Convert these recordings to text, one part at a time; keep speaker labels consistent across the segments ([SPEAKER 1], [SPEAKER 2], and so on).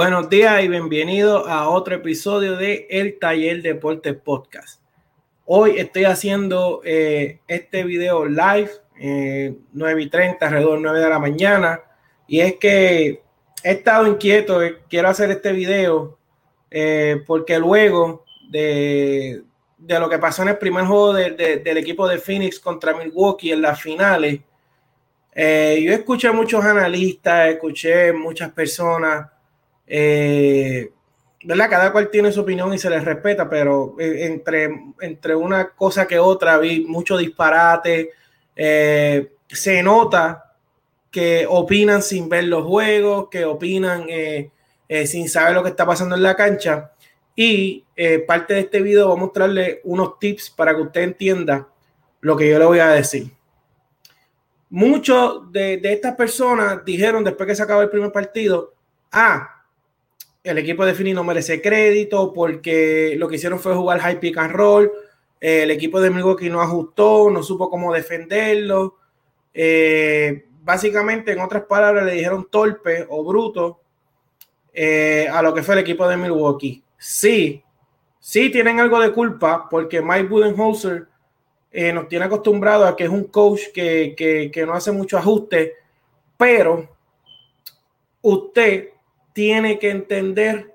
[SPEAKER 1] Buenos días y bienvenidos a otro episodio de El Taller Deportes Podcast. Hoy estoy haciendo eh, este video live, eh, 9 y 30, alrededor de 9 de la mañana. Y es que he estado inquieto, eh, quiero hacer este video eh, porque luego de, de, lo que pasó en el primer juego de, de, del equipo de Phoenix contra Milwaukee en las finales, yo escuché muchos analistas, escuché muchas personas eh, ¿verdad? Cada cual tiene su opinión y se les respeta, pero eh, entre, entre una cosa que otra vi mucho disparate. Eh, se nota que opinan sin ver los juegos, que opinan eh, sin saber lo que está pasando en la cancha. Y parte de este video voy a mostrarle unos tips para que usted entienda lo que yo le voy a decir. Muchos de, de estas personas dijeron después que se acabó el primer partido, ah, el equipo de Fini no merece crédito porque lo que hicieron fue jugar high pick and roll. Eh, el equipo de Milwaukee no ajustó, no supo cómo defenderlo. Eh, básicamente, en otras palabras, le dijeron torpe o bruto eh, a lo que fue el equipo de Milwaukee. Sí, sí tienen algo de culpa porque Mike Budenholzer eh, nos tiene acostumbrado a que es un coach que, que, que no hace mucho ajuste, pero usted tiene que entender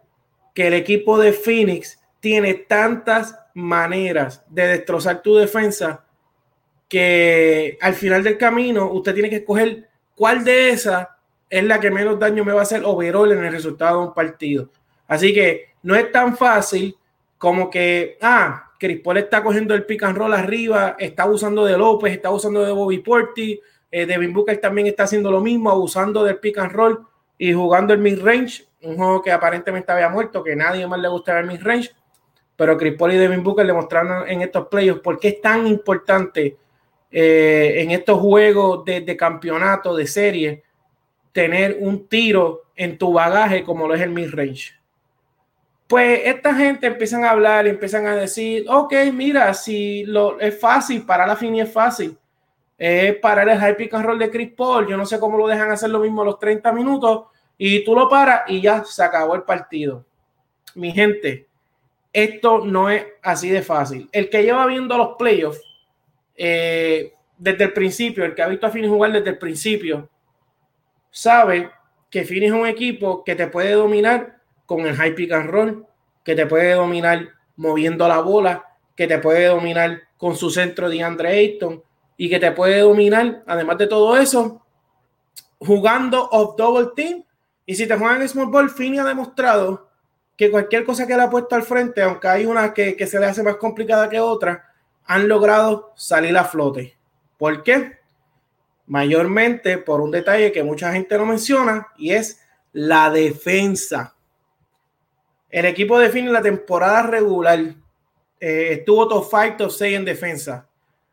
[SPEAKER 1] que el equipo de Phoenix tiene tantas maneras de destrozar tu defensa que al final del camino usted tiene que escoger cuál de esas es la que menos daño me va a hacer overall en el resultado de un partido. Así que no es tan fácil como que, ah, Chris Paul está cogiendo el pick and roll arriba, está usando de López, está usando de Bobby Porti, eh, Devin Booker también está haciendo lo mismo, abusando del pick and roll y jugando el mid-range, un juego que aparentemente había muerto, que nadie más le gustaba el mid-range, pero Chris Paul y Devin Booker le mostraron en estos playoffs por qué es tan importante eh, en estos juegos de, campeonato, de serie, tener un tiro en tu bagaje como lo es el mid-range. Pues esta gente empiezan a hablar, empiezan a decir, ok, mira, si lo, es fácil, para la fin y es fácil es parar el high pick and roll de Chris Paul. Yo no sé cómo lo dejan hacer lo mismo a los 30 minutos y tú lo paras y ya se acabó el partido. Mi gente, esto no es así de fácil. El que lleva viendo los playoffs eh, desde el principio, el que ha visto a Phoenix jugar desde el principio, sabe que Phoenix es un equipo que te puede dominar con el high pick and roll, que te puede dominar moviendo la bola, que te puede dominar con su centro de Andre Ayton y que te puede dominar, además de todo eso, jugando off double team y si te juegan en Small Ball, Fini ha demostrado que cualquier cosa que le ha puesto al frente, aunque hay una que, se le hace más complicada que otra, han logrado salir a flote. ¿Por qué? Mayormente por un detalle que mucha gente no menciona y es la defensa. El equipo de Fini la temporada regular eh, estuvo top 5, top 6 en defensa.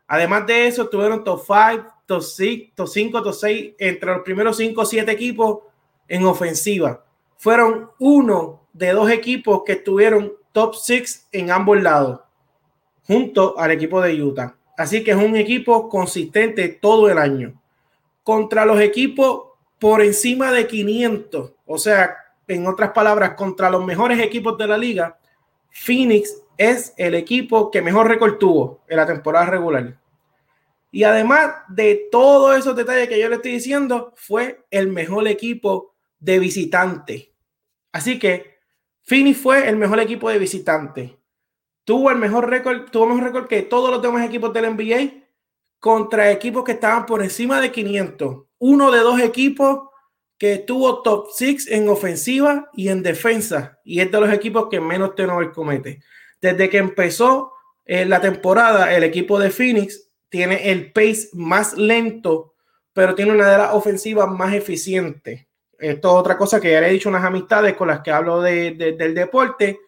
[SPEAKER 1] Además de eso, tuvieron top 5, top 6, top 5, top 6 entre los primeros 5 o 7 equipos en ofensiva. Fueron uno de dos equipos que estuvieron top six en ambos lados, junto al equipo de Utah. Así que es un equipo consistente todo el año. Contra los equipos por encima de 500, o sea, en otras palabras, contra los mejores equipos de la liga, Phoenix es el equipo que mejor récord en la temporada regular. Y además de todos esos detalles que yo le estoy diciendo, fue el mejor equipo de visitante. Así que Fini fue el mejor equipo de visitante. Tuvo el mejor récord, tuvo mejor récord que todos los demás equipos del NBA contra equipos que estaban por encima de 500. Uno de dos equipos que tuvo top 6 en ofensiva y en defensa. Y es de los equipos que menos turnover comete. Desde que empezó eh, la temporada, el equipo de Phoenix tiene el pace más lento, pero tiene una de las ofensivas más eficientes. Esto es otra cosa que ya le he dicho unas amistades con las que hablo de, de, del deporte.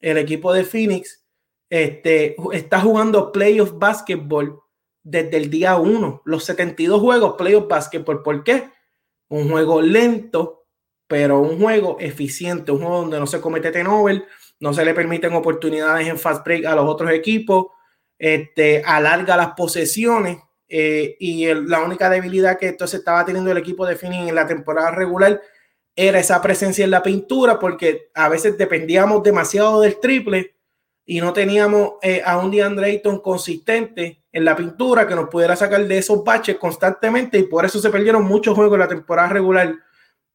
[SPEAKER 1] El equipo de Phoenix este, está jugando playoff basketball desde el día 1. Los 72 juegos playoff basketball. ¿Por qué? Un juego lento, pero un juego eficiente. Un juego donde no se comete turnover, no se le permiten oportunidades en fast break a los otros equipos. Este, alarga las posesiones eh, y la única debilidad que entonces estaba teniendo el equipo de Phoenix en la temporada regular era esa presencia en la pintura, porque a veces dependíamos demasiado del triple y no teníamos eh, a un DeAndre Ayton consistente en la pintura que nos pudiera sacar de esos baches constantemente y por eso se perdieron muchos juegos en la temporada regular.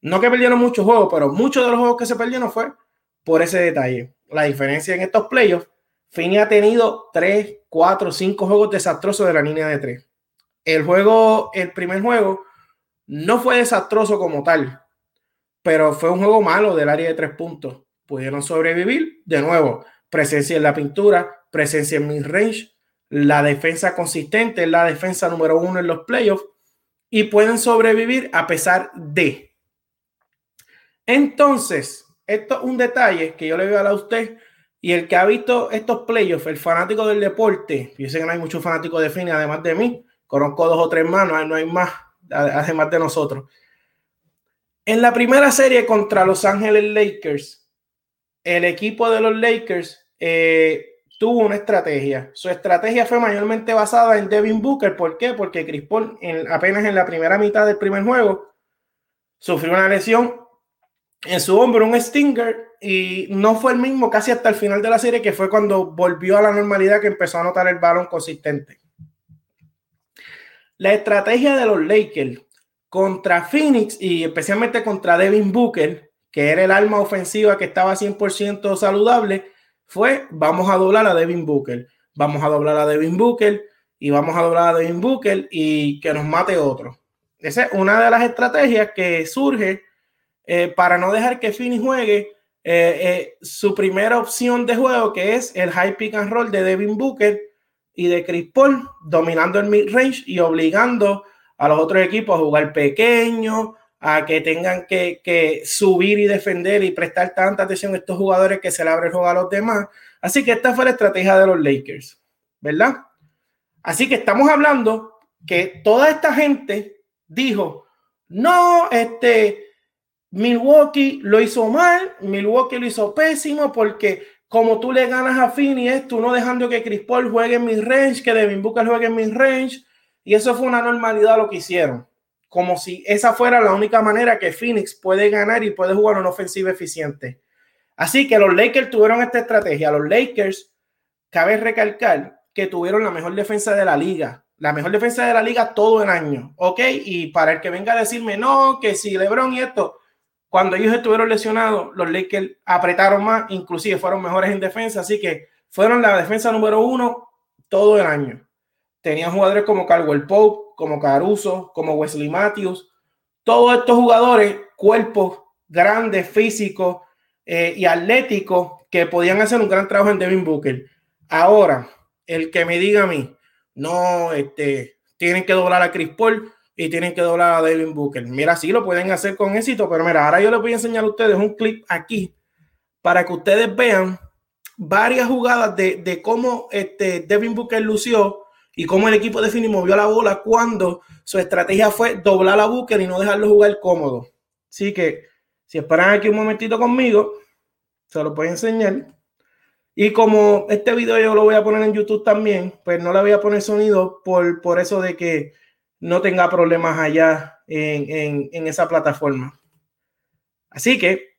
[SPEAKER 1] No que perdieron muchos juegos, pero muchos de los juegos que se perdieron fue por ese detalle. La diferencia en estos playoffs, Fini ha tenido 3, 4, 5 juegos desastrosos de la línea de 3. El juego, el primer juego, no fue desastroso como tal, pero fue un juego malo del área de tres puntos. Pudieron sobrevivir. De nuevo, presencia en la pintura, presencia en mid-range, la defensa consistente, la defensa número uno en los playoffs y pueden sobrevivir a pesar de. Entonces, esto es un detalle que yo le voy a usted y el que ha visto estos playoffs, el fanático del deporte, yo sé que no hay muchos fanáticos de Fini además de mí, conozco dos o tres manos, no hay más además de nosotros. En la primera serie contra Los Ángeles Lakers, el equipo de los Lakers eh, tuvo una estrategia. Su estrategia fue mayormente basada en Devin Booker. ¿Por qué? Porque Chris Paul apenas en la primera mitad del primer juego sufrió una lesión en su hombro, un stinger, y no fue el mismo casi hasta el final de la serie, que fue cuando volvió a la normalidad que empezó a notar el balón consistente. La estrategia de los Lakers contra Phoenix y especialmente contra Devin Booker, que era el arma ofensiva que estaba 100% saludable, fue vamos a doblar a Devin Booker, vamos a doblar a Devin Booker y vamos a doblar a Devin Booker y que nos mate otro. Esa es una de las estrategias que surge eh, para no dejar que Phoenix juegue eh, eh, su primera opción de juego, que es el high pick and roll de Devin Booker y de Chris Paul, dominando el mid range y obligando a los otros equipos a jugar pequeño, a que tengan que, subir y defender y prestar tanta atención a estos jugadores que se le abre el juego a los demás. Así que esta fue la estrategia de los Lakers, ¿verdad? Así que estamos hablando que toda esta gente dijo, no, este, Milwaukee lo hizo mal, Milwaukee lo hizo pésimo porque como tú le ganas a Phineas, tú no dejando que Chris Paul juegue en mi range, que Devin Booker juegue en mi range, y eso fue una normalidad lo que hicieron. Como si esa fuera la única manera que Phoenix puede ganar y puede jugar una ofensiva eficiente. Así que los Lakers tuvieron esta estrategia. Los Lakers, cabe recalcar que tuvieron la mejor defensa de la liga. La mejor defensa de la liga todo el año. ¿Ok? Y para el que venga a decirme, no, que si LeBron y esto, cuando ellos estuvieron lesionados, los Lakers apretaron más, inclusive fueron mejores en defensa. Así que fueron la defensa número uno todo el año. Tenían jugadores como Caldwell Pope, como Caruso, como Wesley Matthews. Todos estos jugadores, cuerpos grandes, físicos eh, y atléticos que podían hacer un gran trabajo en Devin Booker. Ahora, el que me diga a mí, no, este, tienen que doblar a Chris Paul y tienen que doblar a Devin Booker. Mira, sí lo pueden hacer con éxito, pero mira, ahora yo les voy a enseñar a ustedes un clip aquí para que ustedes vean varias jugadas de, de cómo este Devin Booker lució y cómo el equipo de Fini movió la bola cuando su estrategia fue doblar la Booker y no dejarlo jugar cómodo. Así que si esperan aquí un momentito conmigo, se lo voy a enseñar. Y como este video yo lo voy a poner en YouTube también, pues no le voy a poner sonido por, por eso de que no tenga problemas allá en, en, esa plataforma. Así que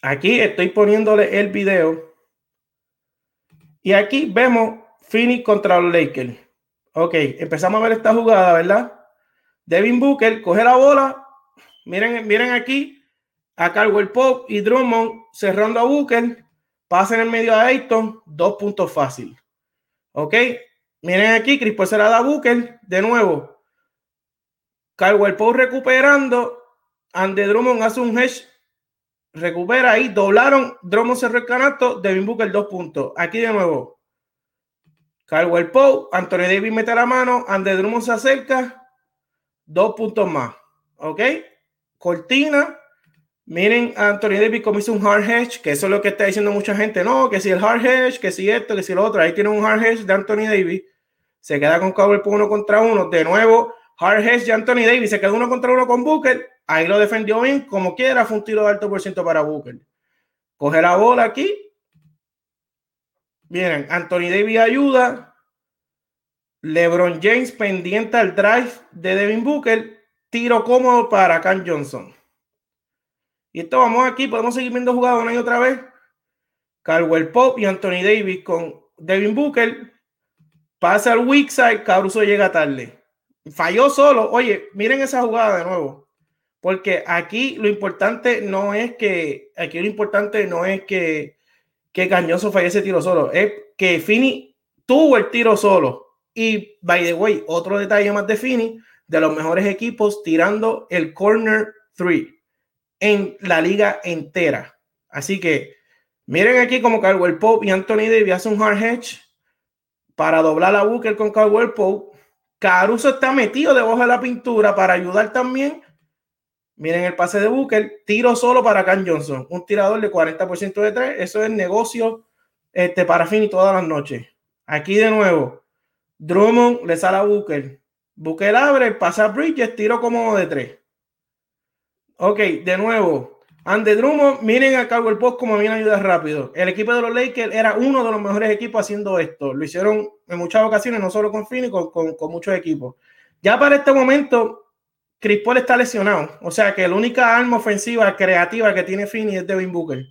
[SPEAKER 1] aquí estoy poniéndole el video. Y aquí vemos Phoenix contra los Lakers. Ok, empezamos a ver esta jugada, ¿verdad? Devin Booker coge la bola. Miren, miren aquí a Caldwell Pope y Drummond cerrando a Booker. Pasa en el medio a Ayton. Dos puntos fácil. Ok, miren aquí. Chris Paul se la da Booker. De nuevo. Caldwell Pope recuperando. Ande Drummond hace un hedge. Recupera ahí. Doblaron. Drummond cerró el canasto. Devin Booker dos puntos. Aquí de nuevo. Caldwell Poe, Anthony Davis mete la mano, Andre Drummond se acerca, dos puntos más. ¿Ok? Cortina. Miren Anthony Davis como hizo un hard hedge, que eso es lo que está diciendo mucha gente. No, que si el hard hedge, que si esto, que si lo otro. Ahí tiene un hard hedge de Anthony Davis. Se queda con Caldwell Poe uno contra uno. De nuevo, hard hedge de Anthony Davis. Se queda uno contra uno con Booker. Ahí lo defendió bien. Como quiera, fue un tiro de alto por ciento para Booker. Coge la bola aquí Miren, Anthony Davis ayuda. LeBron James pendiente al drive de Devin Booker. Tiro cómodo para Cam Johnson. Y esto vamos aquí, podemos seguir viendo jugadas una y otra vez. Caldwell Pop y Anthony Davis con Devin Booker. Pasa al weak side, Caruso llega tarde. Falló solo. Oye, miren esa jugada de nuevo. Porque aquí lo importante no es que, aquí lo importante no es que, que Cañoso falle ese tiro solo, es que Fini tuvo el tiro solo. Y by the way, otro detalle más de Fini, de los mejores equipos tirando el corner three en la liga entera. Así que miren aquí como Caldwell Pope y Anthony Davis hacen un hard hedge para doblar la Booker con Caldwell Pope. Caruso está metido debajo de la pintura para ayudar también. Miren el pase de Booker, tiro solo para Cam Johnson, un tirador de 40% de tres. Eso es negocio este, para Fini todas las noches. Aquí de nuevo, Drummond le sale a Booker. Booker abre, pasa a Bridges, tiro como de tres. Ok, de nuevo. Ande Drummond, miren a el Post como viene ayuda rápido. El equipo de los Lakers era uno de los mejores equipos haciendo esto. Lo hicieron en muchas ocasiones, no solo con Fini, con, muchos equipos. Ya para este momento, Chris Paul está lesionado. O sea que la única arma ofensiva creativa que tiene Fini es Devin Booker.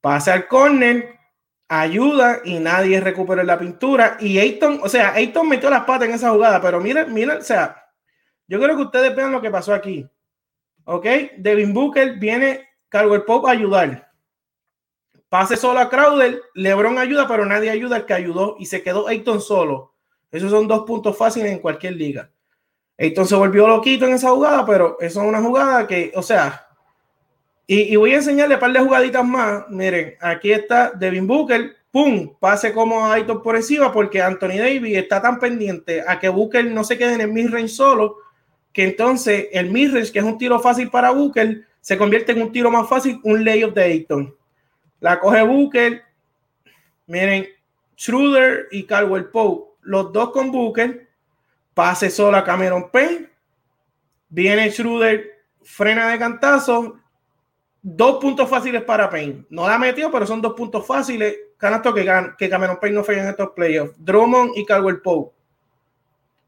[SPEAKER 1] Pasa al corner, ayuda y nadie recupera la pintura. Y Ayton, o sea, Ayton metió las patas en esa jugada, pero miren, miren, o sea, yo creo que ustedes vean lo que pasó aquí. Ok, Devin Booker viene el Pop a ayudar. Pase solo a Crowder, LeBron ayuda, pero nadie ayuda al que ayudó y se quedó Ayton solo. Esos son dos puntos fáciles en cualquier liga. Ayton se volvió loquito en esa jugada, pero eso es una jugada que, o sea, y, voy a enseñarle un par de jugaditas más. Miren, aquí está Devin Booker, pum, pase como a Ayton por encima, porque Anthony Davis está tan pendiente a que Booker no se quede en el mid-range solo que entonces el midrange, que es un tiro fácil para Booker, se convierte en un tiro más fácil, un layup de Ayton. La coge Booker, miren, Schroeder y Caldwell Pope, los dos con Booker, pase solo a Cameron Payne, viene Schroeder, frena de cantazo, dos puntos fáciles para Payne. No la metió, pero son dos puntos fáciles. Canasto que, que Cameron Payne no falla en estos playoffs. Drummond y Caldwell Pope.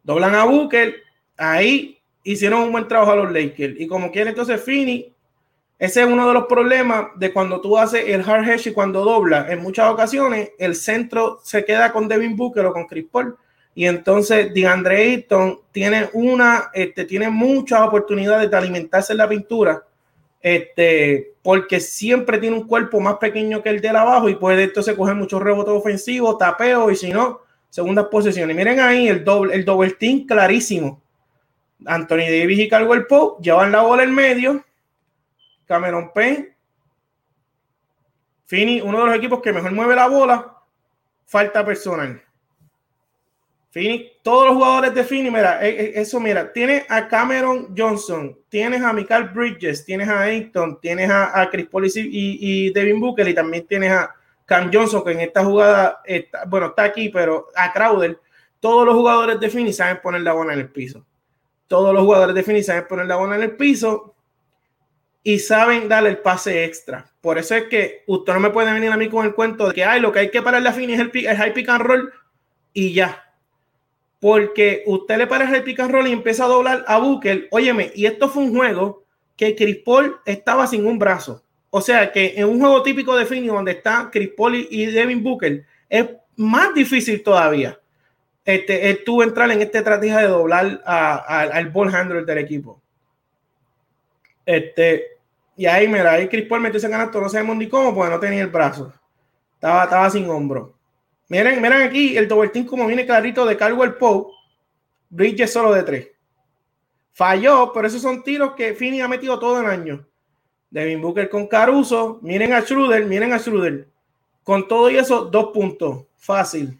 [SPEAKER 1] Doblan a Booker. Ahí hicieron un buen trabajo a los Lakers. Y como quiere entonces Fini, ese es uno de los problemas de cuando tú haces el hard hedge y cuando dobla. En muchas ocasiones el centro se queda con Devin Booker o con Chris Paul. Y entonces DeAndre Ayton tiene una, este, tiene muchas oportunidades de alimentarse en la pintura. Este, porque siempre tiene un cuerpo más pequeño que el de abajo y puede entonces coger muchos rebotes ofensivos, tapeo y si no, segundas posiciones. Miren ahí el doble, el double team clarísimo Anthony Davis y Caldwell Pope llevan la bola en medio. Cameron Payne. Fini, uno de los equipos que mejor mueve la bola. Falta personal. Fini, todos los jugadores de Fini, mira, eh, eh, eso, mira, tienes a Cameron Johnson, tienes a Michael Bridges, tienes a Ayton, tienes a, Chris Paul y, Devin Booker, y también tienes a Cam Johnson, que en esta jugada, está, bueno, está aquí, pero a Crowder, todos los jugadores de Fini saben poner la bola en el piso todos los jugadores de Phoenix saben poner la bola en el piso y saben darle el pase extra. Por eso es que usted no me puede venir a mí con el cuento de que hay lo que hay que parar la Phoenix es el, el high pick and roll y ya. Porque usted le para el pick and roll y empieza a doblar a Booker. Óyeme, y esto fue un juego que Chris Paul estaba sin un brazo. O sea que en un juego típico de Phoenix donde está Chris Paul y Devin Booker es más difícil todavía este, él tuvo entrar en esta estrategia de doblar al ball handler del equipo. Este, y ahí, mira, ahí Chris Paul metió ese canasto, no sabemos ni cómo, porque no tenía el brazo. Estaba, estaba sin hombro. Miren, miren aquí el double team como viene clarito de Caldwell Pope. Bridges solo de tres. Falló, pero esos son tiros que Finney ha metido todo el año. Devin Booker con Caruso. Miren a Schroeder, miren a Schroeder. Con todo y eso, dos puntos. Fácil.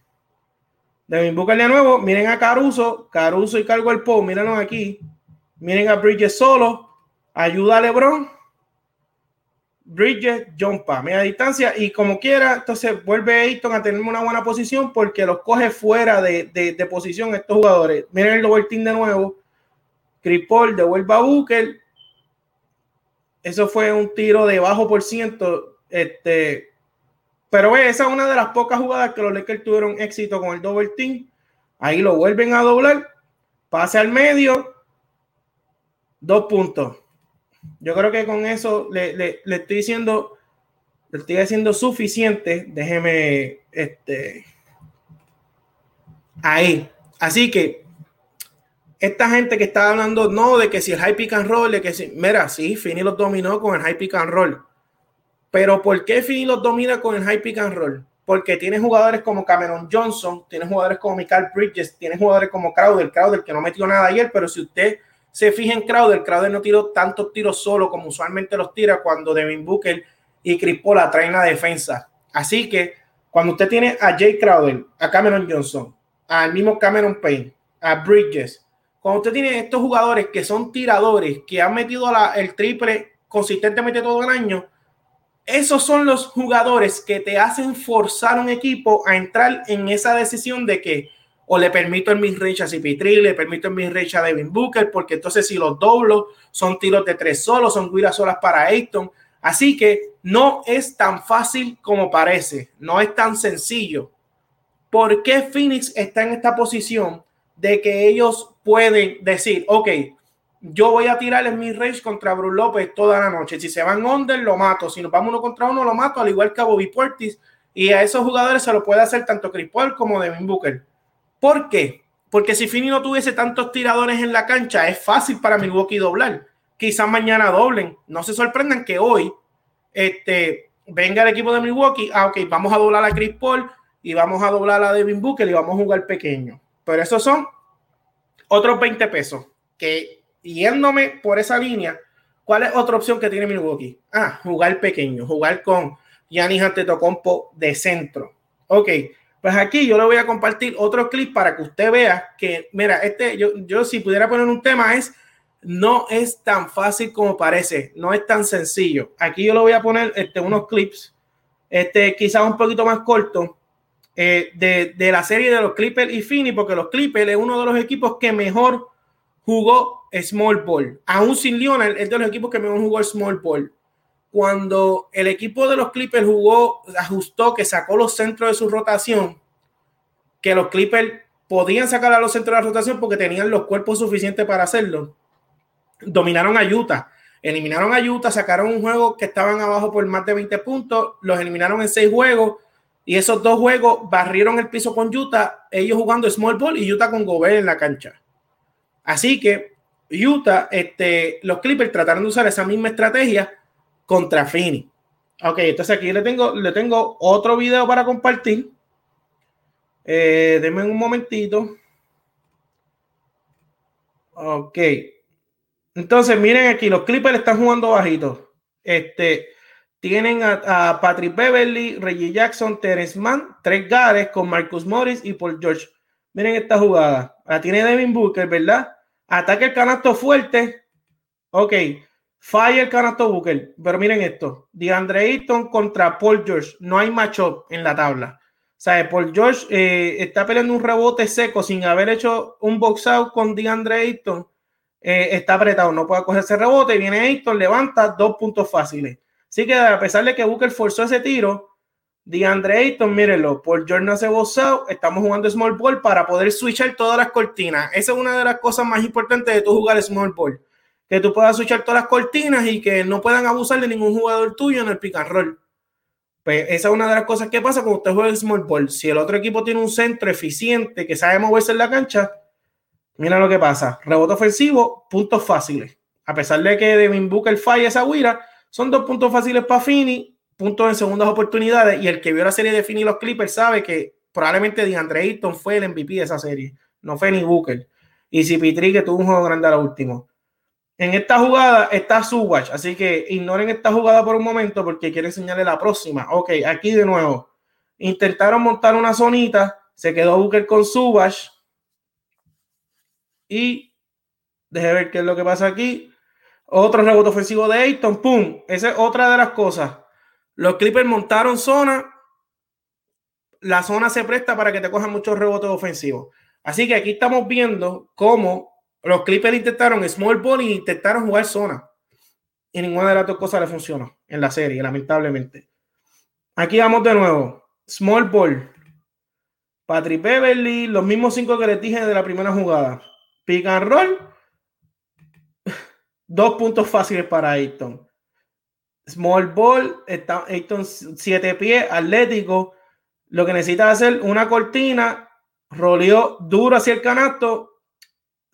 [SPEAKER 1] Devin Booker de nuevo. Miren a Caruso. Caruso y Cargo el Po. Mírenlo aquí. Miren a Bridges solo. Ayuda a LeBron. Bridges jumpa. Media distancia. Y como quiera, entonces vuelve Ayton a tener una buena posición porque los coge fuera de, de, posición estos jugadores. Miren el double team de nuevo. Chris Paul devuelve a Booker. Eso fue un tiro de bajo por ciento. Este, pero esa es una de las pocas jugadas que los Lakers tuvieron éxito con el double team. Ahí lo vuelven a doblar. Pase al medio. Dos puntos. Yo creo que con eso le, le, le estoy diciendo, le estoy haciendo suficiente. Déjeme, este, ahí. Así que esta gente que está hablando, no, de que si el high pick and roll, de que si, mira, sí, Fini los dominó con el high pick and roll. Pero ¿por qué Fini los domina con el high pick and roll? Porque tiene jugadores como Cameron Johnson, tiene jugadores como Michael Bridges, tiene jugadores como Crowder, Crowder que no metió nada ayer, pero si usted se fija en Crowder, Crowder no tiró tantos tiros solo como usualmente los tira cuando Devin Booker y Chris Paul traen la defensa. Así que cuando usted tiene a Jay Crowder, a Cameron Johnson, al mismo Cameron Payne, a Bridges, cuando usted tiene estos jugadores que son tiradores, que han metido la, el triple consistentemente todo el año, esos son los jugadores que te hacen forzar un equipo a entrar en esa decisión de que o le permito el midrange a CP3, le permito el midrange a Devin Booker, porque entonces si los doblo son tiros de tres solos, son guiras solas para Ayton. Así que no es tan fácil como parece, no es tan sencillo. ¿Por qué Phoenix está en esta posición de que ellos pueden decir, ok, yo voy a tirar en mi range contra Bruce López toda la noche. Si se van under, lo mato. Si nos vamos uno contra uno, lo mato, al igual que a Bobby Portis. Y a esos jugadores se lo puede hacer tanto Chris Paul como Devin Booker. ¿Por qué? Porque si Fini no tuviese tantos tiradores en la cancha, es fácil para Milwaukee doblar. Quizás mañana doblen. No se sorprendan que hoy este, venga el equipo de Milwaukee. Ah, ok, vamos a doblar a Chris Paul y vamos a doblar a Devin Booker y vamos a jugar pequeño. Pero esos son otros 20 pesos. Que yéndome por esa línea, ¿cuál es otra opción que tiene Milwaukee? Ah, jugar pequeño, jugar con Giannis Antetokounmpo de centro. Ok, pues aquí yo le voy a compartir otro clip para que usted vea que, mira, este, yo, yo si pudiera poner un tema es, no es tan fácil como parece, no es tan sencillo. Aquí yo le voy a poner este, unos clips, este, quizás un poquito más corto, eh, de, de, la serie de los Clippers y Fini, porque los Clippers es uno de los equipos que mejor jugó Small Ball. Aún sin Lionel, es de los equipos que mejor jugó Small Ball cuando el equipo de los Clippers jugó, ajustó, que sacó los centros de su rotación, que los Clippers podían sacar a los centros de la rotación porque tenían los cuerpos suficientes para hacerlo. Dominaron a Utah, eliminaron a Utah, sacaron un juego que estaban abajo por más de 20 puntos, los eliminaron en seis juegos y esos dos juegos barrieron el piso con Utah, ellos jugando small ball y Utah con Gobert en la cancha. Así que Utah, este, los Clippers trataron de usar esa misma estrategia contra Fini. Ok, entonces aquí le tengo, le tengo otro video para compartir. Eh, denme un momentito. Ok. Entonces, miren aquí, los Clippers están jugando bajitos. Este, tienen a, Patrick Beverly, Reggie Jackson, Terence Mann, tres Gares con Marcus Morris y Paul George. Miren esta jugada. La tiene Devin Booker, ¿verdad? Ataque el canasto fuerte. Ok. Fire el canasto Booker. Pero miren esto: DeAndre Ayton contra Paul George. No hay matchup en la tabla. O sea, Paul George eh, está peleando un rebote seco sin haber hecho un box out con DeAndre Ayton. Eh, está apretado, no puede coger ese rebote. Viene Ayton, levanta dos puntos fáciles. Así que a pesar de que Booker forzó ese tiro, DeAndre Ayton, mírenlo, hace box out. Estamos jugando small ball para poder switchar todas las cortinas. Esa es una de las cosas más importantes de tu jugar small ball que tú puedas switchar todas las cortinas y que no puedan abusar de ningún jugador tuyo en el pick and roll. Pues esa es una de las cosas que pasa cuando usted juega small ball. Si el otro equipo tiene un centro eficiente que sabe moverse en la cancha, mira lo que pasa. Rebote ofensivo, puntos fáciles. A pesar de que Devin Booker falla esa guira, son dos puntos fáciles para Fini, puntos en segundas oportunidades. Y el que vio la serie de Fini los Clippers sabe que probablemente DeAndre Ayton fue el MVP de esa serie, no fue ni Booker. Y si Pitri que tuvo un juego grande a lo último. En esta jugada está Subwatch, así que ignoren esta jugada por un momento porque quiero enseñarle la próxima. Ok, aquí de nuevo. Intentaron montar una zonita, se quedó Booker con Subwatch. Y deje ver qué es lo que pasa aquí. Otro rebote ofensivo de Ayton, ¡pum! Esa es otra de las cosas. Los Clippers montaron zona. La zona se presta para que te cojan muchos rebotes ofensivos. Así que aquí estamos viendo cómo los Clippers intentaron small ball y intentaron jugar zona. Y ninguna de las dos cosas le funcionó en la serie, lamentablemente. Aquí vamos de nuevo. Small ball. Patrick Beverly, los mismos cinco que les dije de la primera jugada. Pick and roll. dos puntos fáciles para Ayton. Small ball, está Ayton siete pies, atlético. Lo que necesita hacer una cortina, roleó duro hacia el canasto,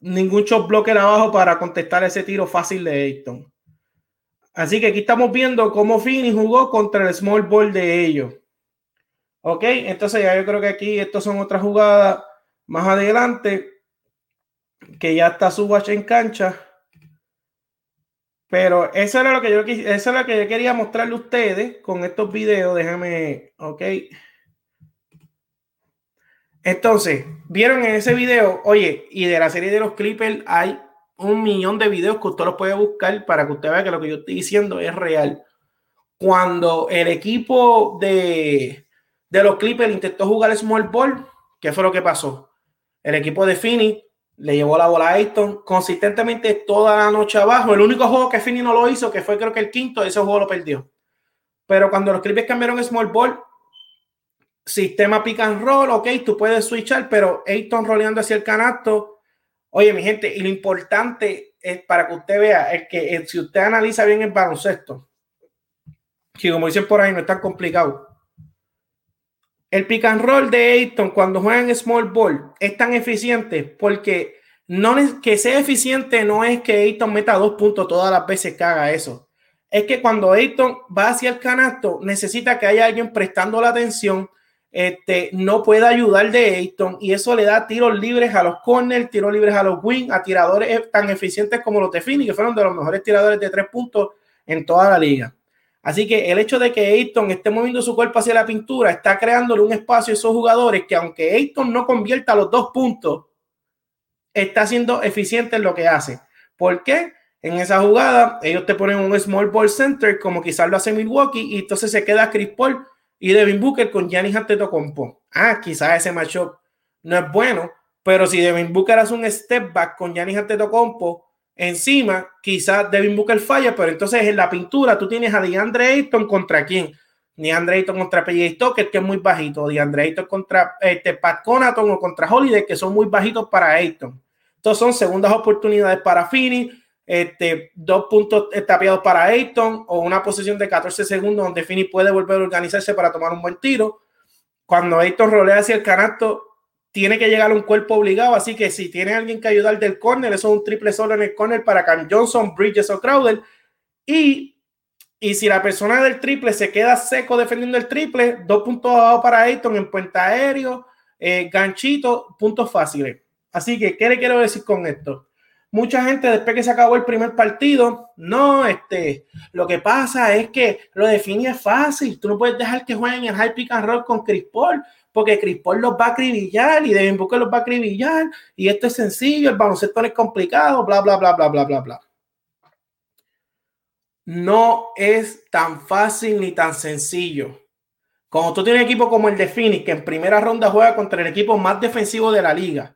[SPEAKER 1] ningún shot blocker abajo para contestar ese tiro fácil de Ayton. Así que aquí estamos viendo cómo Fini jugó contra el small ball de ellos. Ok, entonces ya yo creo que aquí estas son otras jugadas más adelante que ya está su watch en cancha. Pero eso era lo que yo eso era lo que yo quería mostrarle a ustedes con estos videos. Déjame, ok. Entonces, vieron en ese video, oye, y de la serie de los Clippers hay un millón de videos que usted los puede buscar para que usted vea que lo que yo estoy diciendo es real. Cuando el equipo de, de los Clippers intentó jugar small ball, ¿qué fue lo que pasó? El equipo de Phoenix le llevó la bola a Ayton consistentemente toda la noche abajo. El único juego que Phoenix no lo hizo, que fue creo que el quinto, ese juego lo perdió. Pero cuando los Clippers cambiaron small ball, sistema pick and roll, ok, tú puedes switchar, pero Ayton roleando hacia el canasto Oye, mi gente, y lo importante es para que usted vea, es que eh, si usted analiza bien el baloncesto, que como dicen por ahí, no es tan complicado. El pick and roll de Ayton cuando juega en small ball es tan eficiente porque no es que sea eficiente no es que Ayton meta dos puntos todas las veces que haga eso. Es que cuando Ayton va hacia el canasto, necesita que haya alguien prestando la atención este, no puede ayudar de Ayton y eso le da tiros libres a los corners, tiros libres a los wing, a tiradores tan eficientes como los de Fini, que fueron de los mejores tiradores de tres puntos en toda la liga. Así que el hecho de que Ayton esté moviendo su cuerpo hacia la pintura está creándole un espacio a esos jugadores que aunque Ayton no convierta los dos puntos, está siendo eficiente en lo que hace. ¿Por qué? En esa jugada ellos te ponen un small ball center como quizás lo hace Milwaukee y entonces se queda Chris Paul y Devin Booker con Giannis Antetokounmpo. Ah, quizás ese matchup no es bueno, pero si Devin Booker hace un step back con Giannis Antetokounmpo encima, quizás Devin Booker falla, pero entonces en la pintura tú tienes a DeAndre Ayton contra quién? DeAndre Ayton contra PJ Stoker, que es muy bajito, DeAndre Ayton contra este, Pat Conaton o contra Holiday, que son muy bajitos para Ayton. Entonces son segundas oportunidades para Fini este, dos puntos tapiados para Ayton o una posición de 14 segundos donde Fini puede volver a organizarse para tomar un buen tiro. Cuando Ayton rolea hacia el canasto, tiene que llegar a un cuerpo obligado. Así que si tiene alguien que ayudar del corner, eso es un triple solo en el corner para Cam Johnson, Bridges o Crowder. Y, y si la persona del triple se queda seco defendiendo el triple, dos puntos abajo para Ayton en puente aéreo, eh, ganchito, puntos fáciles. Así que, ¿qué le quiero decir con esto? mucha gente después que se acabó el primer partido, no, este, lo que pasa es que lo define fácil, tú no puedes dejar que jueguen el high pick and roll con Chris Paul, porque Chris Paul los va a acribillar y Devin Booker los va a acribillar y esto es sencillo, el baloncesto no es complicado, bla, bla, bla, bla, bla, bla, bla. No es tan fácil ni tan sencillo. Cuando tú tienes un equipo como el de Phoenix, que en primera ronda juega contra el equipo más defensivo de la liga,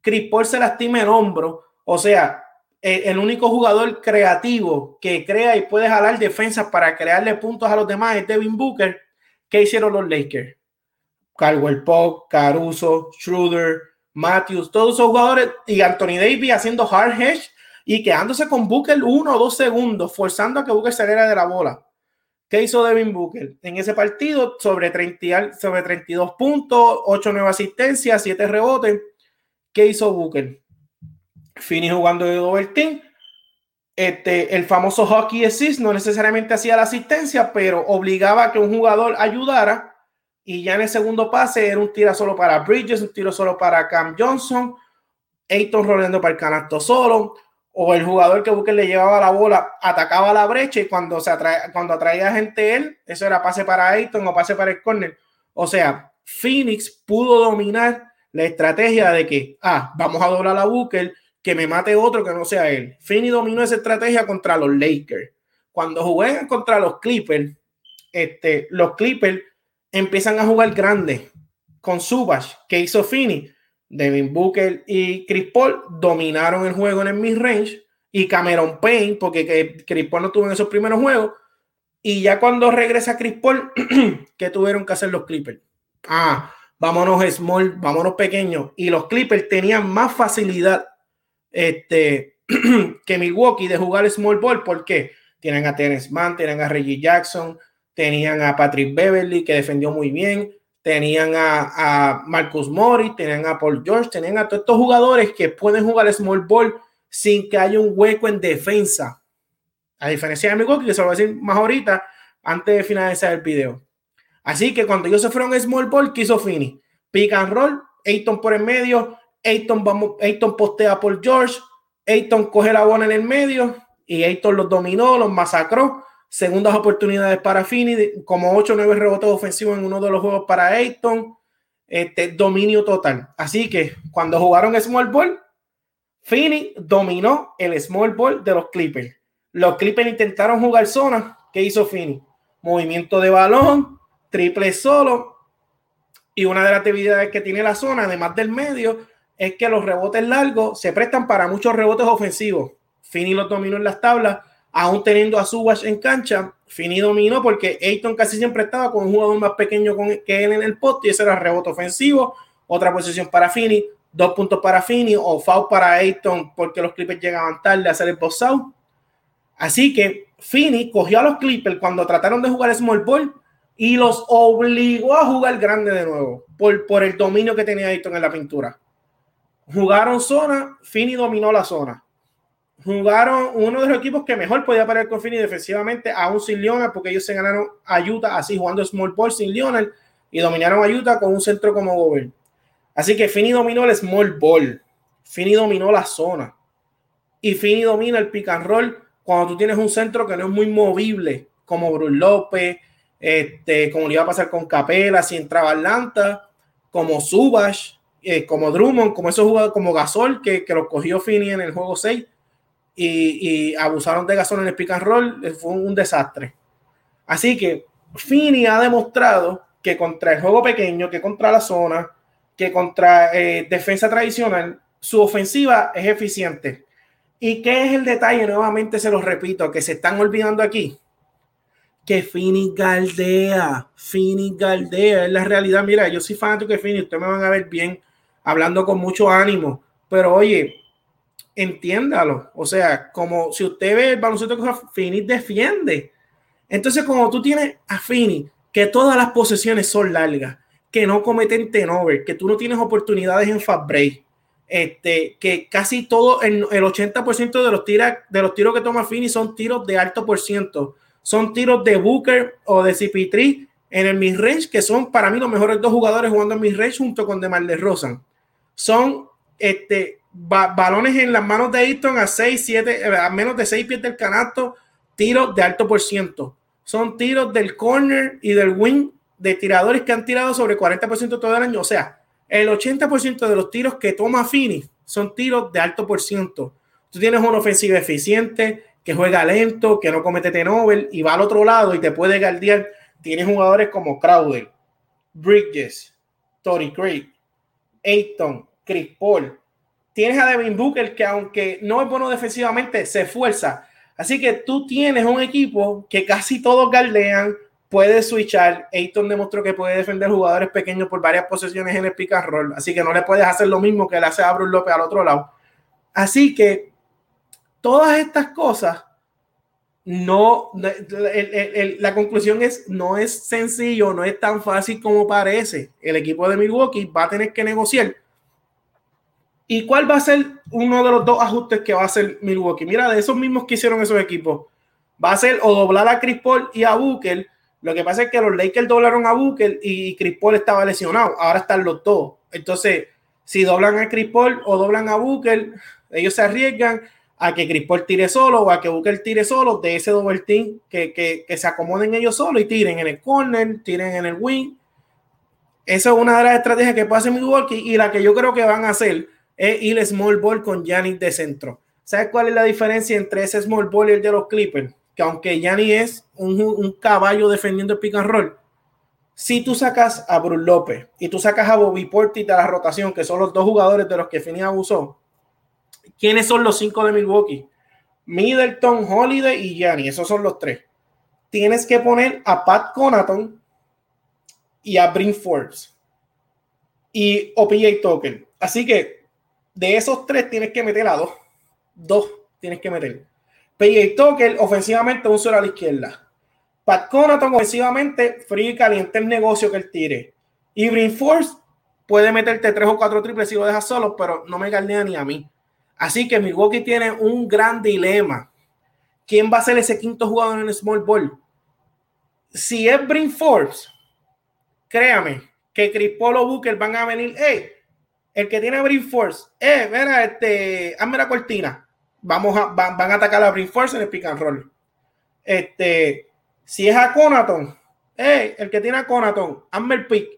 [SPEAKER 1] Chris Paul se lastima el hombro, o sea, el único jugador creativo que crea y puede jalar defensas para crearle puntos a los demás es Devin Booker. ¿Qué hicieron los Lakers? Caldwell Pope, Caruso, Schroeder, Matthews, todos esos jugadores y Anthony Davis haciendo hard hedge y quedándose con Booker uno o dos segundos, forzando a que Booker saliera de la bola. ¿Qué hizo Devin Booker? En ese partido, sobre, 30, sobre 32 puntos, 8 nuevas asistencias, 7 rebotes. ¿Qué hizo Booker? Fini jugando de doble team. Este, el famoso hockey assist no necesariamente hacía la asistencia, pero obligaba a que un jugador ayudara. Y ya en el segundo pase era un tiro solo para Bridges, un tiro solo para Cam Johnson, Ayton rodeando para el canasto solo, o el jugador que Booker le llevaba la bola atacaba la brecha y cuando, se atrae, cuando atraía gente él, eso era pase para Ayton o pase para el corner. O sea, Phoenix pudo dominar la estrategia de que, ah, vamos a doblar a Booker, que me mate otro que no sea él. Finney dominó esa estrategia contra los Lakers. Cuando juegan contra los Clippers, este, los Clippers empiezan a jugar grande con Subas, que hizo Finney. Devin Booker y Chris Paul dominaron el juego en el mid-range y Cameron Payne, porque Chris Paul no tuvo en esos primeros juegos. Y ya cuando regresa Chris Paul, ¿qué tuvieron que hacer los Clippers? Ah, vámonos small, vámonos pequeños. Y los Clippers tenían más facilidad este, que Milwaukee de jugar small ball. ¿Por qué? Tienen a Terence Mann, tienen a Reggie Jackson, tenían a Patrick Beverly, que defendió muy bien, tenían a, Marcus Morris, tenían a Paul George, tenían a todos estos jugadores que pueden jugar small ball sin que haya un hueco en defensa. A diferencia de Milwaukee, que se lo voy a decir más ahorita, antes de finalizar el video. Así que cuando ellos se fueron a small ball, ¿qué hizo Fini? Pick and roll, Ayton por el medio, Ayton, vamos, Ayton postea por George, Ayton coge la bola en el medio y Ayton los dominó, los masacró. Segundas oportunidades para Fini, como 8 o 9 rebotes ofensivos en uno de los juegos para Ayton. Este, dominio total. Así que cuando jugaron small ball, Fini dominó el small ball de los Clippers. Los Clippers intentaron jugar zona. ¿Qué hizo Fini? Movimiento de balón, triple solo. Y una de las debilidades que tiene la zona, además del medio, es que los rebotes largos se prestan para muchos rebotes ofensivos. Fini los dominó en las tablas, aún teniendo a Subas en cancha. Fini dominó porque Ayton casi siempre estaba con un jugador más pequeño que él en el poste y ese era rebote ofensivo. Otra posición para Fini, dos puntos para Fini o foul para Ayton porque los Clippers llegaban tarde a hacer el post out. Así que Fini cogió a los Clippers cuando trataron de jugar small ball y los obligó a jugar grande de nuevo por, por el dominio que tenía Ayton en la pintura. Jugaron zona, Fini dominó la zona. Jugaron uno de los equipos que mejor podía parar con Fini defensivamente, aún sin Lionel, porque ellos se ganaron a Utah así jugando small ball sin Lionel y dominaron a Utah con un centro como Gobert. Así que Fini dominó el small ball, Fini dominó la zona. Y Fini domina el pick and roll cuando tú tienes un centro que no es muy movible, como Bruce López, este, como le iba a pasar con Capela si entraba Atlanta, como Subash, eh, como Drummond, como esos jugadores, como Gasol, que, que los cogió Fini en el juego 6 y, abusaron de Gasol en el pick and roll, eh, fue un, desastre. Así que Fini ha demostrado que contra el juego pequeño, que contra la zona, que contra eh, defensa tradicional, su ofensiva es eficiente. ¿Y qué es el detalle? Nuevamente se los repito, que se están olvidando aquí. Que Fini galdea, Fini galdea, es la realidad. Mira, yo soy fanático de Fini, ustedes me van a ver bien hablando con mucho ánimo, pero oye, entiéndalo. O sea, como si usted ve el baloncesto que Fini defiende. Entonces, como tú tienes a Fini, que todas las posesiones son largas, que no cometen tenover, que tú no tienes oportunidades en fast break, este, que casi todo, el, el 80% de los, tira, de los tiros que toma Fini son tiros de alto por ciento. Son tiros de Booker o de CP3 en el midrange, que son para mí los mejores dos jugadores jugando en midrange junto con DeMar DeRozan son este, balones en las manos de Easton a 6, 7, eh, a menos de 6 pies del canasto, tiros de alto por ciento. Son tiros del corner y del wing de tiradores que han tirado sobre 40% todo el año. O sea, el 80% de los tiros que toma Fini son tiros de alto por ciento. Tú tienes una ofensiva eficiente, que juega lento, que no comete tenover y va al otro lado y te puede guardiar. Tienes jugadores como Crowder, Bridges, Tory Craig, Ayton, Chris Paul. Tienes a Devin Booker que aunque no es bueno defensivamente, se esfuerza. Así que tú tienes un equipo que casi todos galdean, puede switchar. Ayton demostró que puede defender jugadores pequeños por varias posesiones en el pick and roll. Así que no le puedes hacer lo mismo que le hace a Bruce López al otro lado. Así que todas estas cosas no, la conclusión es, no es sencillo, no es tan fácil como parece. El equipo de Milwaukee va a tener que negociar. ¿Y cuál va a ser uno de los dos ajustes que va a hacer Milwaukee? Mira, de esos mismos que hicieron esos equipos, va a ser o doblar a Chris Paul y a Booker. Lo que pasa es que los Lakers doblaron a Booker y Chris Paul estaba lesionado. Ahora están los dos. Entonces, si doblan a Chris Paul o doblan a Booker, ellos se arriesgan a que Chris Paul tire solo o a que Booker tire solo de ese doble team que, que, se acomoden ellos solos y tiren en el corner, tiren en el wing. Esa es una de las estrategias que pasa en Milwaukee y la que yo creo que van a hacer es ir small ball con Giannis de centro. ¿Sabes cuál es la diferencia entre ese small ball y el de los Clippers? Que aunque Giannis es un, caballo defendiendo el pick and roll, si tú sacas a Bruce López y tú sacas a Bobby Portis de la rotación, que son los dos jugadores de los que Finney abusó, ¿Quiénes son los cinco de Milwaukee? Middleton, Holiday y Gianni. Esos son los tres. Tienes que poner a Pat Conaton y a Brin Forbes y OPJ Token. Así que de esos tres tienes que meter a dos. Dos. tienes que meter. PJ Tucker, ofensivamente, un solo a la izquierda. Pat Conaton, ofensivamente, frío y caliente el negocio que él tire. Y Green Force puede meterte tres o cuatro triples si lo dejas solo, pero no me galdea ni a mí. Así que Milwaukee tiene un gran dilema. ¿Quién va a ser ese quinto jugador en el small ball? Si es Brin Forbes, créame que Chris Paul o Booker van a venir. Hey, el que tiene Brin Force, eh, mira, este, hazme la cortina. Vamos a, van, a atacar a Brin Force en el pick and roll. Este, si es a Conaton, eh, el que tiene a Conaton, hazme el pick.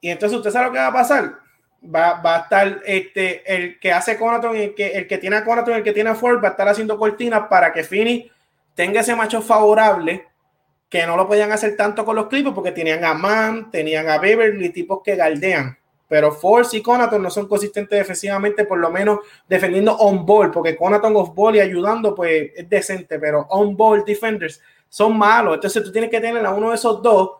[SPEAKER 1] Y entonces usted sabe lo que va a pasar va, va, a estar este, el que hace Conaton, el que, el que tiene a Conaton, el que tiene a Ford, va a estar haciendo cortinas para que Fini tenga ese macho favorable que no lo podían hacer tanto con los clips porque tenían a Man, tenían a Beverly, tipos que galdean. Pero Force y Conaton no son consistentes defensivamente, por lo menos defendiendo on ball, porque Conaton off ball y ayudando, pues es decente, pero on ball defenders son malos. Entonces tú tienes que tener a uno de esos dos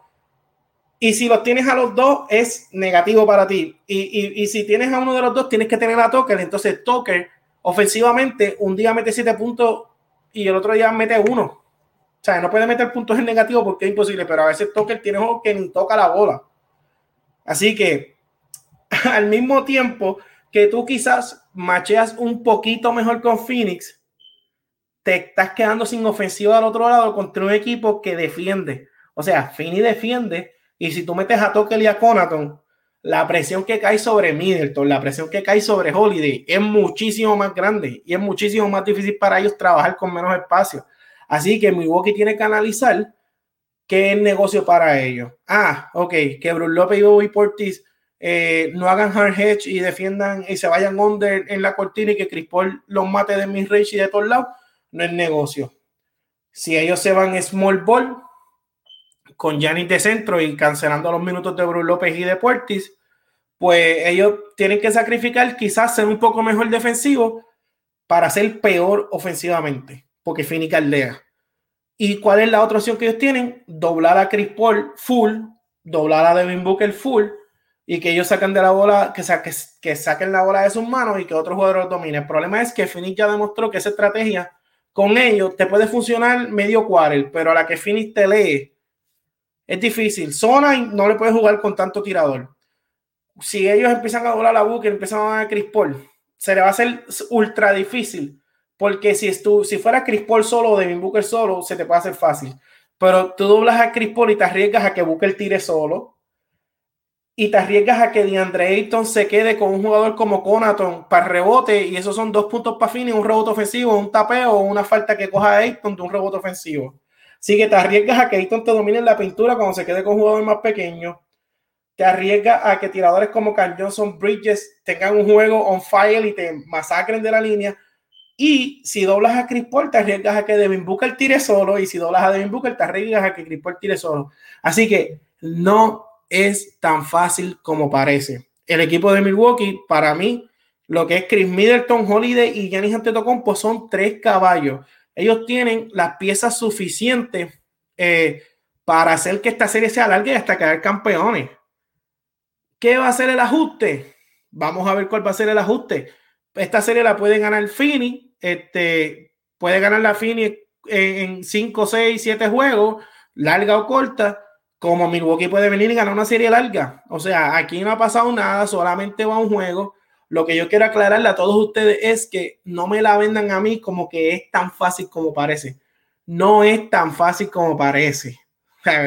[SPEAKER 1] y si los tienes a los dos, es negativo para ti. Y, si tienes a uno de los dos, tienes que tener a Toker. Entonces, Toker, ofensivamente, un día mete siete puntos y el otro día mete uno. O sea, no puede meter puntos en negativo porque es imposible, pero a veces Toker tiene juegos que ni toca la bola. Así que, al mismo tiempo que tú quizás macheas un poquito mejor con Phoenix, te estás quedando sin ofensiva al otro lado contra un equipo que defiende. O sea, Phoenix defiende y si tú metes a Tokel y a Conaton, la presión que cae sobre Middleton, la presión que cae sobre Holiday es muchísimo más grande y es muchísimo más difícil para ellos trabajar con menos espacio. Así que Milwaukee tiene que analizar qué es negocio para ellos. Ah, ok, que Bruce López y Bobby Portis eh, no hagan hard hedge y defiendan y se vayan under en la cortina y que Chris Paul los mate de mis y de todos lados, no es negocio. Si ellos se van small ball, con Yanis de centro y cancelando los minutos de Bruce López y de Puertis, pues ellos tienen que sacrificar quizás ser un poco mejor defensivo para ser peor ofensivamente, porque Fini Caldea. ¿Y cuál es la otra opción que ellos tienen? Doblar a Chris Paul full, doblar a Devin Booker full y que ellos saquen de la bola, que, que saquen la bola de sus manos y que otro jugador lo domine. El problema es que Phoenix ya demostró que esa estrategia con ellos te puede funcionar medio quarter, pero a la que Phoenix te lee es difícil. Zona no le puede jugar con tanto tirador. Si ellos empiezan a doblar la buque, empiezan a dar Chris Paul, se le va a hacer ultra difícil. Porque si, si fuera Chris Paul solo o Devin Booker solo, se te puede hacer fácil. Pero tú doblas a Chris Paul y te arriesgas a que Booker tire solo. Y te arriesgas a que DeAndre Ayton se quede con un jugador como Conaton para rebote. Y esos son dos puntos para fin un rebote ofensivo, un tapeo o una falta que coja Ayton de un rebote ofensivo. Así que te arriesgas a que Ayton te domine la pintura cuando se quede con jugadores más pequeños. Te arriesgas a que tiradores como Carl Johnson Bridges tengan un juego on fire y te masacren de la línea. Y si doblas a Chris Paul, te arriesgas a que Devin Booker tire solo. Y si doblas a Devin Booker, te arriesgas a que Chris Paul tire solo. Así que no es tan fácil como parece. El equipo de Milwaukee, para mí, lo que es Chris Middleton, Holiday y Giannis Antetokounmpo son tres caballos ellos tienen las piezas suficientes eh, para hacer que esta serie se alargue hasta quedar campeones. ¿Qué va a ser el ajuste? Vamos a ver cuál va a ser el ajuste. Esta serie la puede ganar Fini, este, puede ganar la Fini en 5, 6, 7 juegos, larga o corta, como Milwaukee puede venir y ganar una serie larga. O sea, aquí no ha pasado nada, solamente va un juego. Lo que yo quiero aclararle a todos ustedes es que no me la vendan a mí como que es tan fácil como parece. No es tan fácil como parece.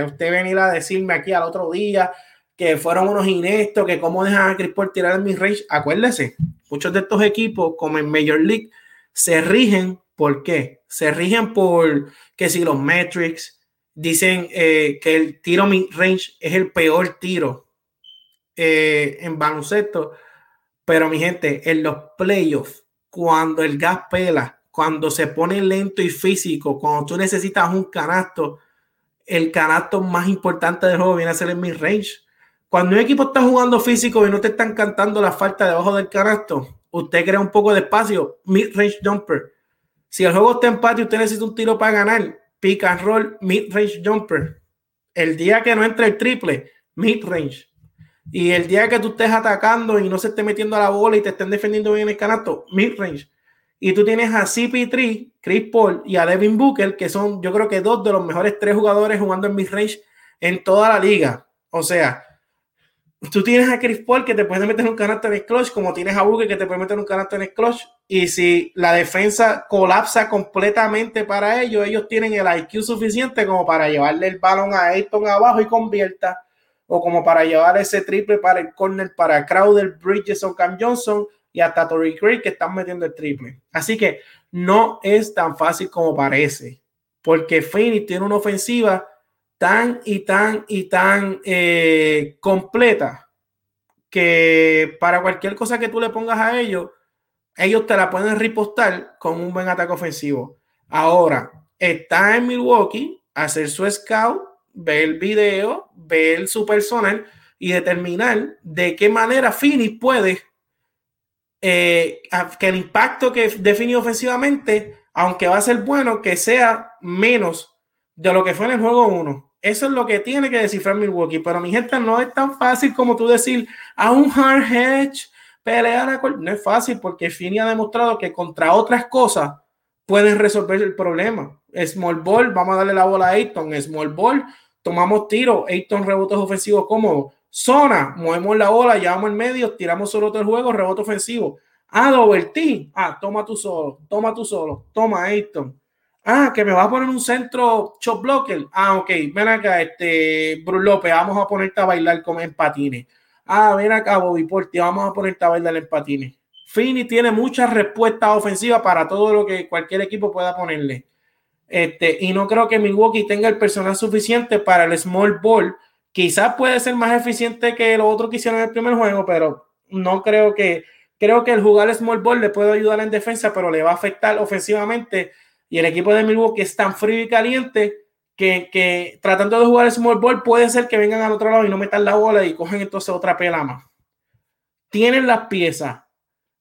[SPEAKER 1] usted venir a decirme aquí al otro día que fueron unos inestos, que cómo dejan a Chris Paul tirar en mi range. Acuérdese, muchos de estos equipos, como en Major League, se rigen. ¿Por qué? Se rigen por que si los metrics dicen eh, que el tiro mid range es el peor tiro eh, en baloncesto pero mi gente, en los playoffs, cuando el gas pela, cuando se pone lento y físico, cuando tú necesitas un canasto, el canasto más importante del juego viene a ser el mid range. Cuando un equipo está jugando físico y no te están cantando la falta debajo del canasto, usted crea un poco de espacio, mid range jumper. Si el juego está en empate y usted necesita un tiro para ganar, pick and roll, mid range jumper. El día que no entre el triple, mid range. Y el día que tú estés atacando y no se esté metiendo a la bola y te estén defendiendo bien el canasto, mid-range. Y tú tienes a CP3, Chris Paul y a Devin Booker, que son yo creo que dos de los mejores tres jugadores jugando en midrange en toda la liga. O sea, tú tienes a Chris Paul que te puede meter un canasto en el clutch, como tienes a Booker que te puede meter un canasto en el clutch. Y si la defensa colapsa completamente para ellos, ellos tienen el IQ suficiente como para llevarle el balón a Ayton abajo y convierta, o como para llevar ese triple para el corner para Crowder, Bridges o Cam Johnson y hasta Torrey Craig que están metiendo el triple. Así que no es tan fácil como parece, porque Phoenix tiene una ofensiva tan y tan y tan eh, completa que para cualquier cosa que tú le pongas a ellos, ellos te la pueden ripostar con un buen ataque ofensivo. Ahora, está en Milwaukee, hacer su scout, ver el video, ver su personal y determinar de qué manera Phoenix puede eh, que el impacto que define ofensivamente, aunque va a ser bueno, que sea menos de lo que fue en el juego 1. Eso es lo que tiene que descifrar Milwaukee. Pero mi gente, no es tan fácil como tú decir a un hard hedge, pelear a No es fácil porque Fini ha demostrado que contra otras cosas pueden resolver el problema. Small ball, vamos a darle la bola a Ayton. Small ball, tomamos tiro. Ayton rebotes ofensivos cómodos. Zona, movemos la bola, llevamos el medio, tiramos solo otro juego, rebote ofensivo. Ah, double team. Ah, toma tú solo, toma tú solo, toma Ayton. Ah, que me va a poner un centro shot blocker. Ah, ok, ven acá, este, Bruce López, vamos a ponerte a bailar con en patines. Ah, ven acá, Bobby Porti, vamos a ponerte a bailar en patines. Fini tiene muchas respuestas ofensivas para todo lo que cualquier equipo pueda ponerle. Este, y no creo que Milwaukee tenga el personal suficiente para el small ball. Quizás puede ser más eficiente que lo otro que hicieron en el primer juego, pero no creo que. Creo que el jugar small ball le puede ayudar en defensa, pero le va a afectar ofensivamente y el equipo de Milwaukee es tan frío y caliente que, tratando de jugar el small ball puede ser que vengan al otro lado y no metan la bola y cogen entonces otra pela más. Tienen las piezas,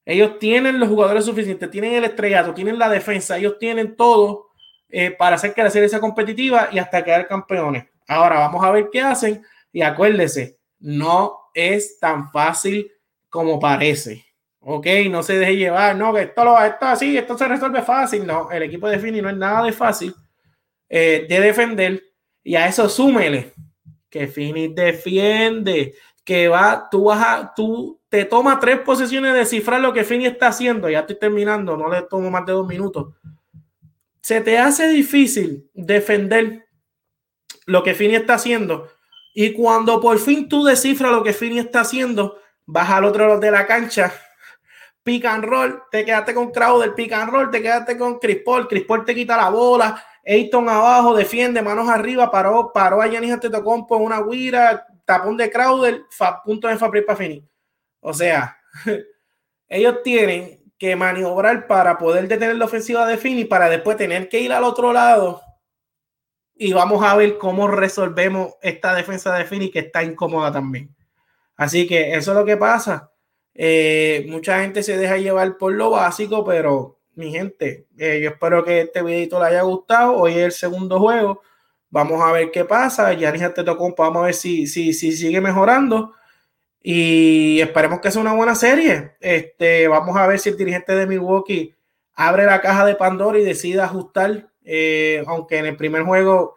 [SPEAKER 1] ellos tienen los jugadores suficientes, tienen el estrellato, tienen la defensa, ellos tienen todo eh, para hacer que la serie sea competitiva y hasta quedar campeones. Ahora vamos a ver qué hacen y acuérdese, no es tan fácil como parece. Ok, no se deje llevar, no, que esto, lo, esto así, esto se resuelve fácil. No, el equipo de Fini no es nada de fácil eh, de defender. Y a eso súmele que Fini defiende, que va, tú vas a, tú te toma tres posesiones de cifrar lo que Fini está haciendo. Ya estoy terminando, no le tomo más de dos minutos. Se te hace difícil defender lo que Fini está haciendo. Y cuando por fin tú descifras lo que Fini está haciendo, vas al otro lado de la cancha pick and roll, te quedaste con Crowder, pick and roll, te quedaste con Chris Paul, Chris Paul te quita la bola, Ayton abajo, defiende, manos arriba, paró, paró a Giannis Antetokounmpo en una guira, tapón de Crowder, punto de Fabri para finir. O sea, ellos tienen que maniobrar para poder detener la ofensiva de Fini para después tener que ir al otro lado y vamos a ver cómo resolvemos esta defensa de Fini que está incómoda también. Así que eso es lo que pasa. Eh, mucha gente se deja llevar por lo básico, pero mi gente, eh, yo espero que este videito le haya gustado. Hoy es el segundo juego. Vamos a ver qué pasa. Ya te tocó, vamos a ver si, si, si sigue mejorando. Y esperemos que sea una buena serie. Este, vamos a ver si el dirigente de Milwaukee abre la caja de Pandora y decide ajustar. Eh, aunque en el primer juego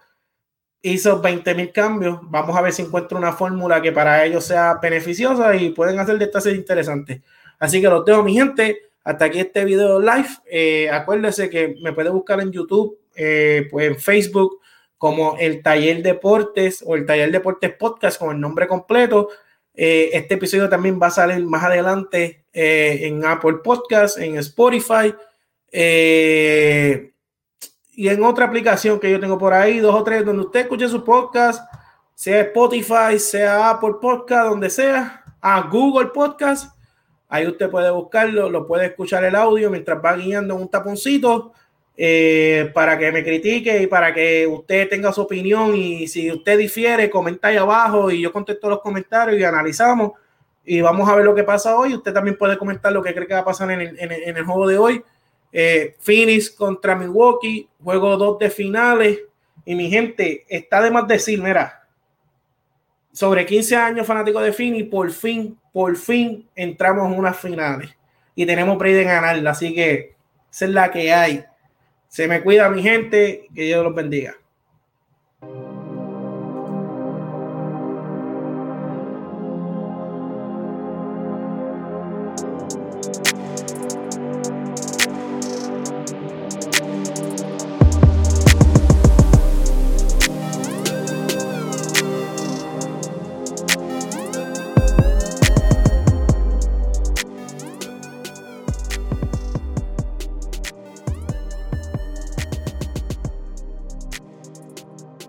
[SPEAKER 1] hizo 20 mil cambios. Vamos a ver si encuentra una fórmula que para ellos sea beneficiosa y pueden hacer de estas interesantes. Así que los dejo, mi gente. Hasta aquí este video live. Eh, acuérdense que me puede buscar en YouTube, eh, pues en Facebook, como el Taller Deportes o el Taller Deportes Podcast con el nombre completo. Eh, este episodio también va a salir más adelante en Apple Podcast, en Spotify. Eh, y en otra aplicación que yo tengo por ahí, dos o tres, donde usted escuche su podcast, sea Spotify, sea Apple Podcast, donde sea, a Google Podcast. Ahí usted puede buscarlo, lo puede escuchar el audio mientras va guiando un taponcito eh, para que me critique y para que usted tenga su opinión. Y si usted difiere, comenta ahí abajo y yo contesto los comentarios y analizamos. Y vamos a ver lo que pasa hoy. Usted también puede comentar lo que cree que va a pasar en el, en el juego de hoy. Eh, Phoenix contra Milwaukee, juego 2 de finales. Y mi gente, está de más decir, mira, sobre 15 años fanático de Phoenix, por fin, por fin entramos en unas finales y tenemos pre de ganarla. Así que Esa es la que hay. Se me cuida mi gente, que Dios los bendiga.